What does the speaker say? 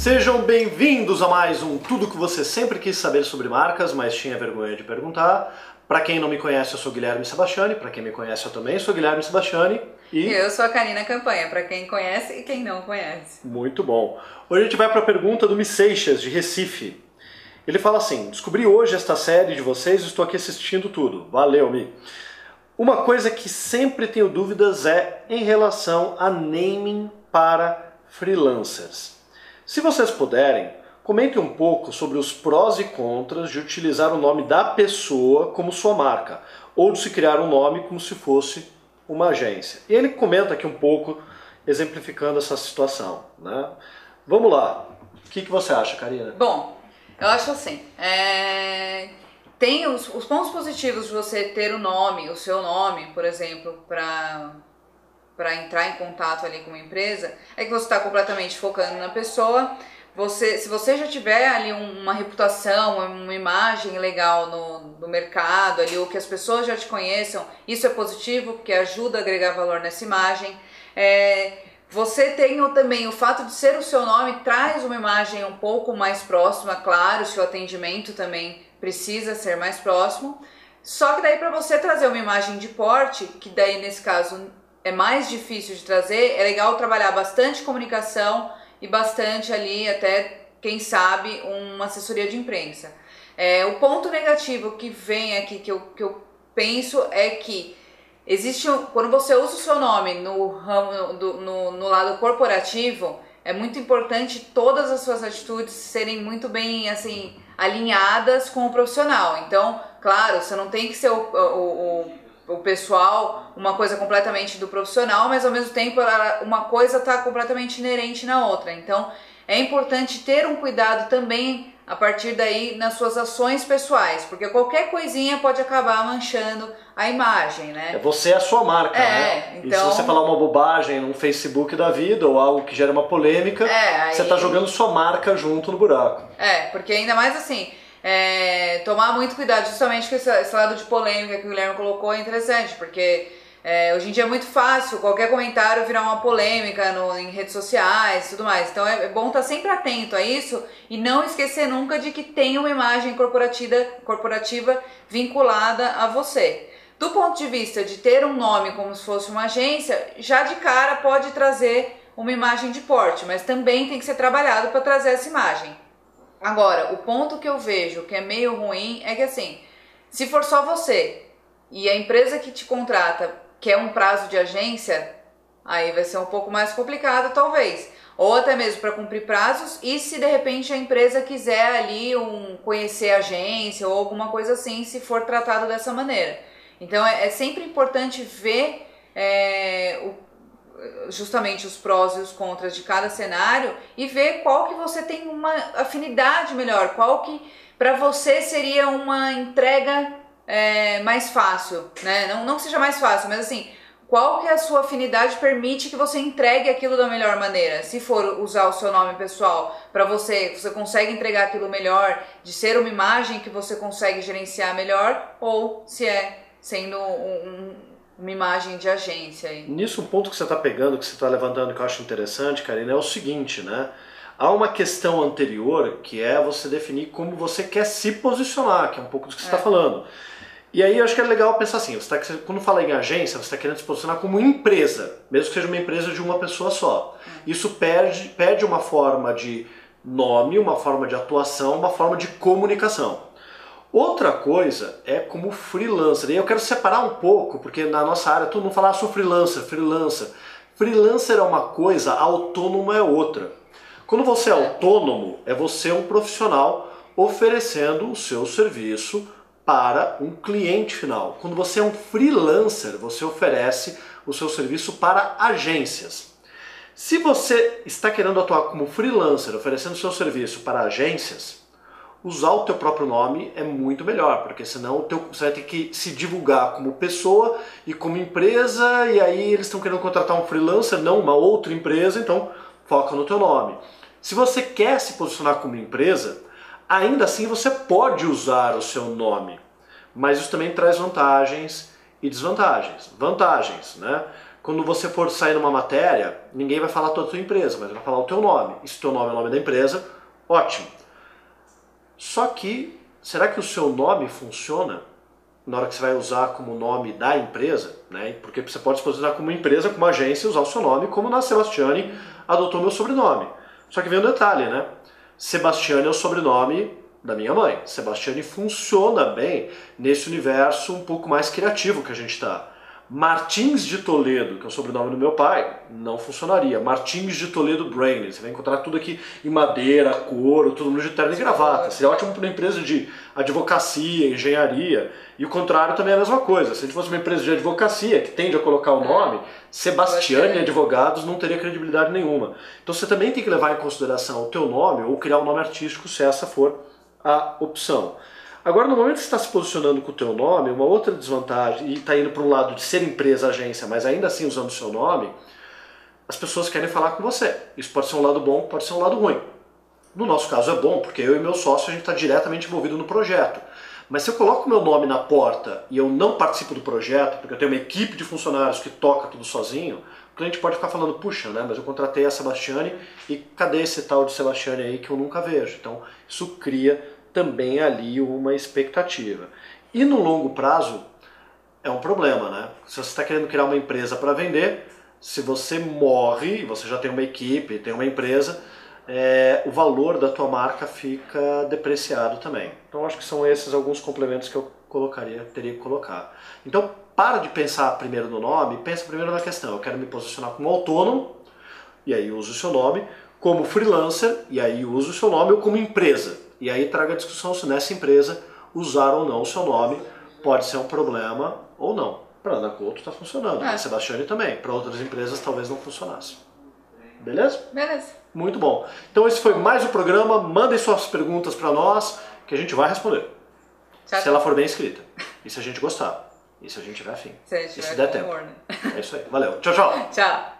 Sejam bem-vindos a mais um Tudo que você sempre quis saber sobre marcas, mas tinha vergonha de perguntar. Para quem não me conhece, eu sou Guilherme Sebastiani. Para quem me conhece, eu também sou Guilherme Sebastiani. E eu sou a Karina Campanha, para quem conhece e quem não conhece. Muito bom. Hoje a gente vai para a pergunta do Mi Seixas, de Recife. Ele fala assim: Descobri hoje esta série de vocês estou aqui assistindo tudo. Valeu, Mi. Uma coisa que sempre tenho dúvidas é em relação a naming para freelancers. Se vocês puderem, comente um pouco sobre os prós e contras de utilizar o nome da pessoa como sua marca, ou de se criar um nome como se fosse uma agência. E ele comenta aqui um pouco, exemplificando essa situação. Né? Vamos lá. O que, que você acha, Karina? Bom, eu acho assim. É tem os, os pontos positivos de você ter o nome, o seu nome, por exemplo, para para entrar em contato ali com uma empresa, é que você está completamente focando na pessoa. Você, se você já tiver ali uma reputação, uma imagem legal no, no mercado ali, ou que as pessoas já te conheçam, isso é positivo, porque ajuda a agregar valor nessa imagem. É, você tem também o fato de ser o seu nome, traz uma imagem um pouco mais próxima, claro, o atendimento também precisa ser mais próximo. Só que daí para você trazer uma imagem de porte, que daí nesse caso é mais difícil de trazer, é legal trabalhar bastante comunicação e bastante ali até quem sabe uma assessoria de imprensa. É, o ponto negativo que vem aqui que eu, que eu penso é que existe um, quando você usa o seu nome no ramo do, no, no lado corporativo é muito importante todas as suas atitudes serem muito bem assim alinhadas com o profissional. Então, claro, você não tem que ser o, o, o, o pessoal uma coisa completamente do profissional, mas ao mesmo tempo uma coisa está completamente inerente na outra. Então, é importante ter um cuidado também a partir daí nas suas ações pessoais, porque qualquer coisinha pode acabar manchando a imagem, né? É você é a sua marca, é, né? Então... E se você falar uma bobagem no Facebook da vida ou algo que gera uma polêmica, é, aí... você está jogando sua marca junto no buraco. É, porque ainda mais assim, é, tomar muito cuidado justamente com esse, esse lado de polêmica que o Guilherme colocou é interessante, porque é, hoje em dia é muito fácil qualquer comentário virar uma polêmica no, em redes sociais e tudo mais. Então é, é bom estar sempre atento a isso e não esquecer nunca de que tem uma imagem corporativa, corporativa vinculada a você. Do ponto de vista de ter um nome como se fosse uma agência, já de cara pode trazer uma imagem de porte, mas também tem que ser trabalhado para trazer essa imagem. Agora, o ponto que eu vejo que é meio ruim é que assim, se for só você e a empresa que te contrata que é um prazo de agência, aí vai ser um pouco mais complicado, talvez. Ou até mesmo para cumprir prazos, e se de repente a empresa quiser ali um conhecer a agência ou alguma coisa assim, se for tratado dessa maneira. Então é, é sempre importante ver é, o, justamente os prós e os contras de cada cenário e ver qual que você tem uma afinidade melhor, qual que para você seria uma entrega é, mais fácil, né? Não, não que seja mais fácil, mas assim, qual que é a sua afinidade permite que você entregue aquilo da melhor maneira. Se for usar o seu nome pessoal para você, você consegue entregar aquilo melhor, de ser uma imagem que você consegue gerenciar melhor, ou se é sendo um, uma imagem de agência. Nisso, um ponto que você está pegando, que você está levantando, que eu acho interessante, Karina, é o seguinte, né? Há uma questão anterior que é você definir como você quer se posicionar, que é um pouco do que você está é. falando. E aí eu acho que é legal pensar assim, você tá, quando fala em agência, você está querendo se posicionar como empresa, mesmo que seja uma empresa de uma pessoa só. Isso perde, perde uma forma de nome, uma forma de atuação, uma forma de comunicação. Outra coisa é como freelancer. E eu quero separar um pouco, porque na nossa área todo mundo fala, ah, sou freelancer, freelancer. Freelancer é uma coisa, autônomo é outra. Quando você é autônomo, é você um profissional oferecendo o seu serviço para um cliente final. Quando você é um freelancer, você oferece o seu serviço para agências. Se você está querendo atuar como freelancer, oferecendo seu serviço para agências, usar o teu próprio nome é muito melhor, porque senão teu, você vai ter que se divulgar como pessoa e como empresa, e aí eles estão querendo contratar um freelancer, não uma outra empresa, então foca no teu nome. Se você quer se posicionar como empresa, ainda assim você pode usar o seu nome, mas isso também traz vantagens e desvantagens. Vantagens, né? quando você for sair numa matéria, ninguém vai falar toda a tua empresa, mas vai falar o teu nome. E se o teu nome é o nome da empresa, ótimo. Só que, será que o seu nome funciona na hora que você vai usar como nome da empresa? Né? Porque você pode se posicionar como empresa, como agência, usar o seu nome, como na Sebastiani adotou meu sobrenome. Só que vem um detalhe, né? Sebastiani é o sobrenome da minha mãe. Sebastiani funciona bem nesse universo um pouco mais criativo que a gente está. Martins de Toledo, que é o sobrenome do meu pai, não funcionaria. Martins de Toledo Brain, você vai encontrar tudo aqui em madeira, couro, tudo no de terno e gravata. Seria ótimo para uma empresa de advocacia, engenharia. E o contrário também é a mesma coisa. Se a gente fosse uma empresa de advocacia que tende a colocar o nome, Sebastiane Advogados não teria credibilidade nenhuma. Então você também tem que levar em consideração o teu nome ou criar um nome artístico se essa for a opção. Agora, no momento que você está se posicionando com o teu nome, uma outra desvantagem, e está indo para um lado de ser empresa, agência, mas ainda assim usando o seu nome, as pessoas querem falar com você. Isso pode ser um lado bom, pode ser um lado ruim. No nosso caso é bom, porque eu e meu sócio a gente está diretamente envolvido no projeto. Mas se eu coloco meu nome na porta e eu não participo do projeto, porque eu tenho uma equipe de funcionários que toca tudo sozinho, o cliente pode ficar falando, puxa, né, mas eu contratei a Sebastiane e cadê esse tal de Sebastiane aí que eu nunca vejo? Então isso cria também ali uma expectativa. E no longo prazo é um problema, né? Se você está querendo criar uma empresa para vender, se você morre, você já tem uma equipe, tem uma empresa, é, o valor da tua marca fica depreciado também. Então acho que são esses alguns complementos que eu colocaria, teria que colocar. Então para de pensar primeiro no nome, pensa primeiro na questão. Eu quero me posicionar como autônomo, e aí uso o seu nome, como freelancer, e aí uso o seu nome, ou como empresa, e aí traga a discussão se nessa empresa usar ou não o seu nome pode ser um problema ou não. Para a Ana Couto está funcionando, é. a Sebastiane também. Para outras empresas talvez não funcionasse. Beleza? Beleza. Muito bom. Então esse foi mais o programa. Mandem suas perguntas para nós que a gente vai responder. Tchau, se ela for bem escrita. E se a gente gostar. E se a gente tiver afim. Se a gente tiver e se der tempo. Humor, né? É isso aí. Valeu. Tchau, tchau. tchau.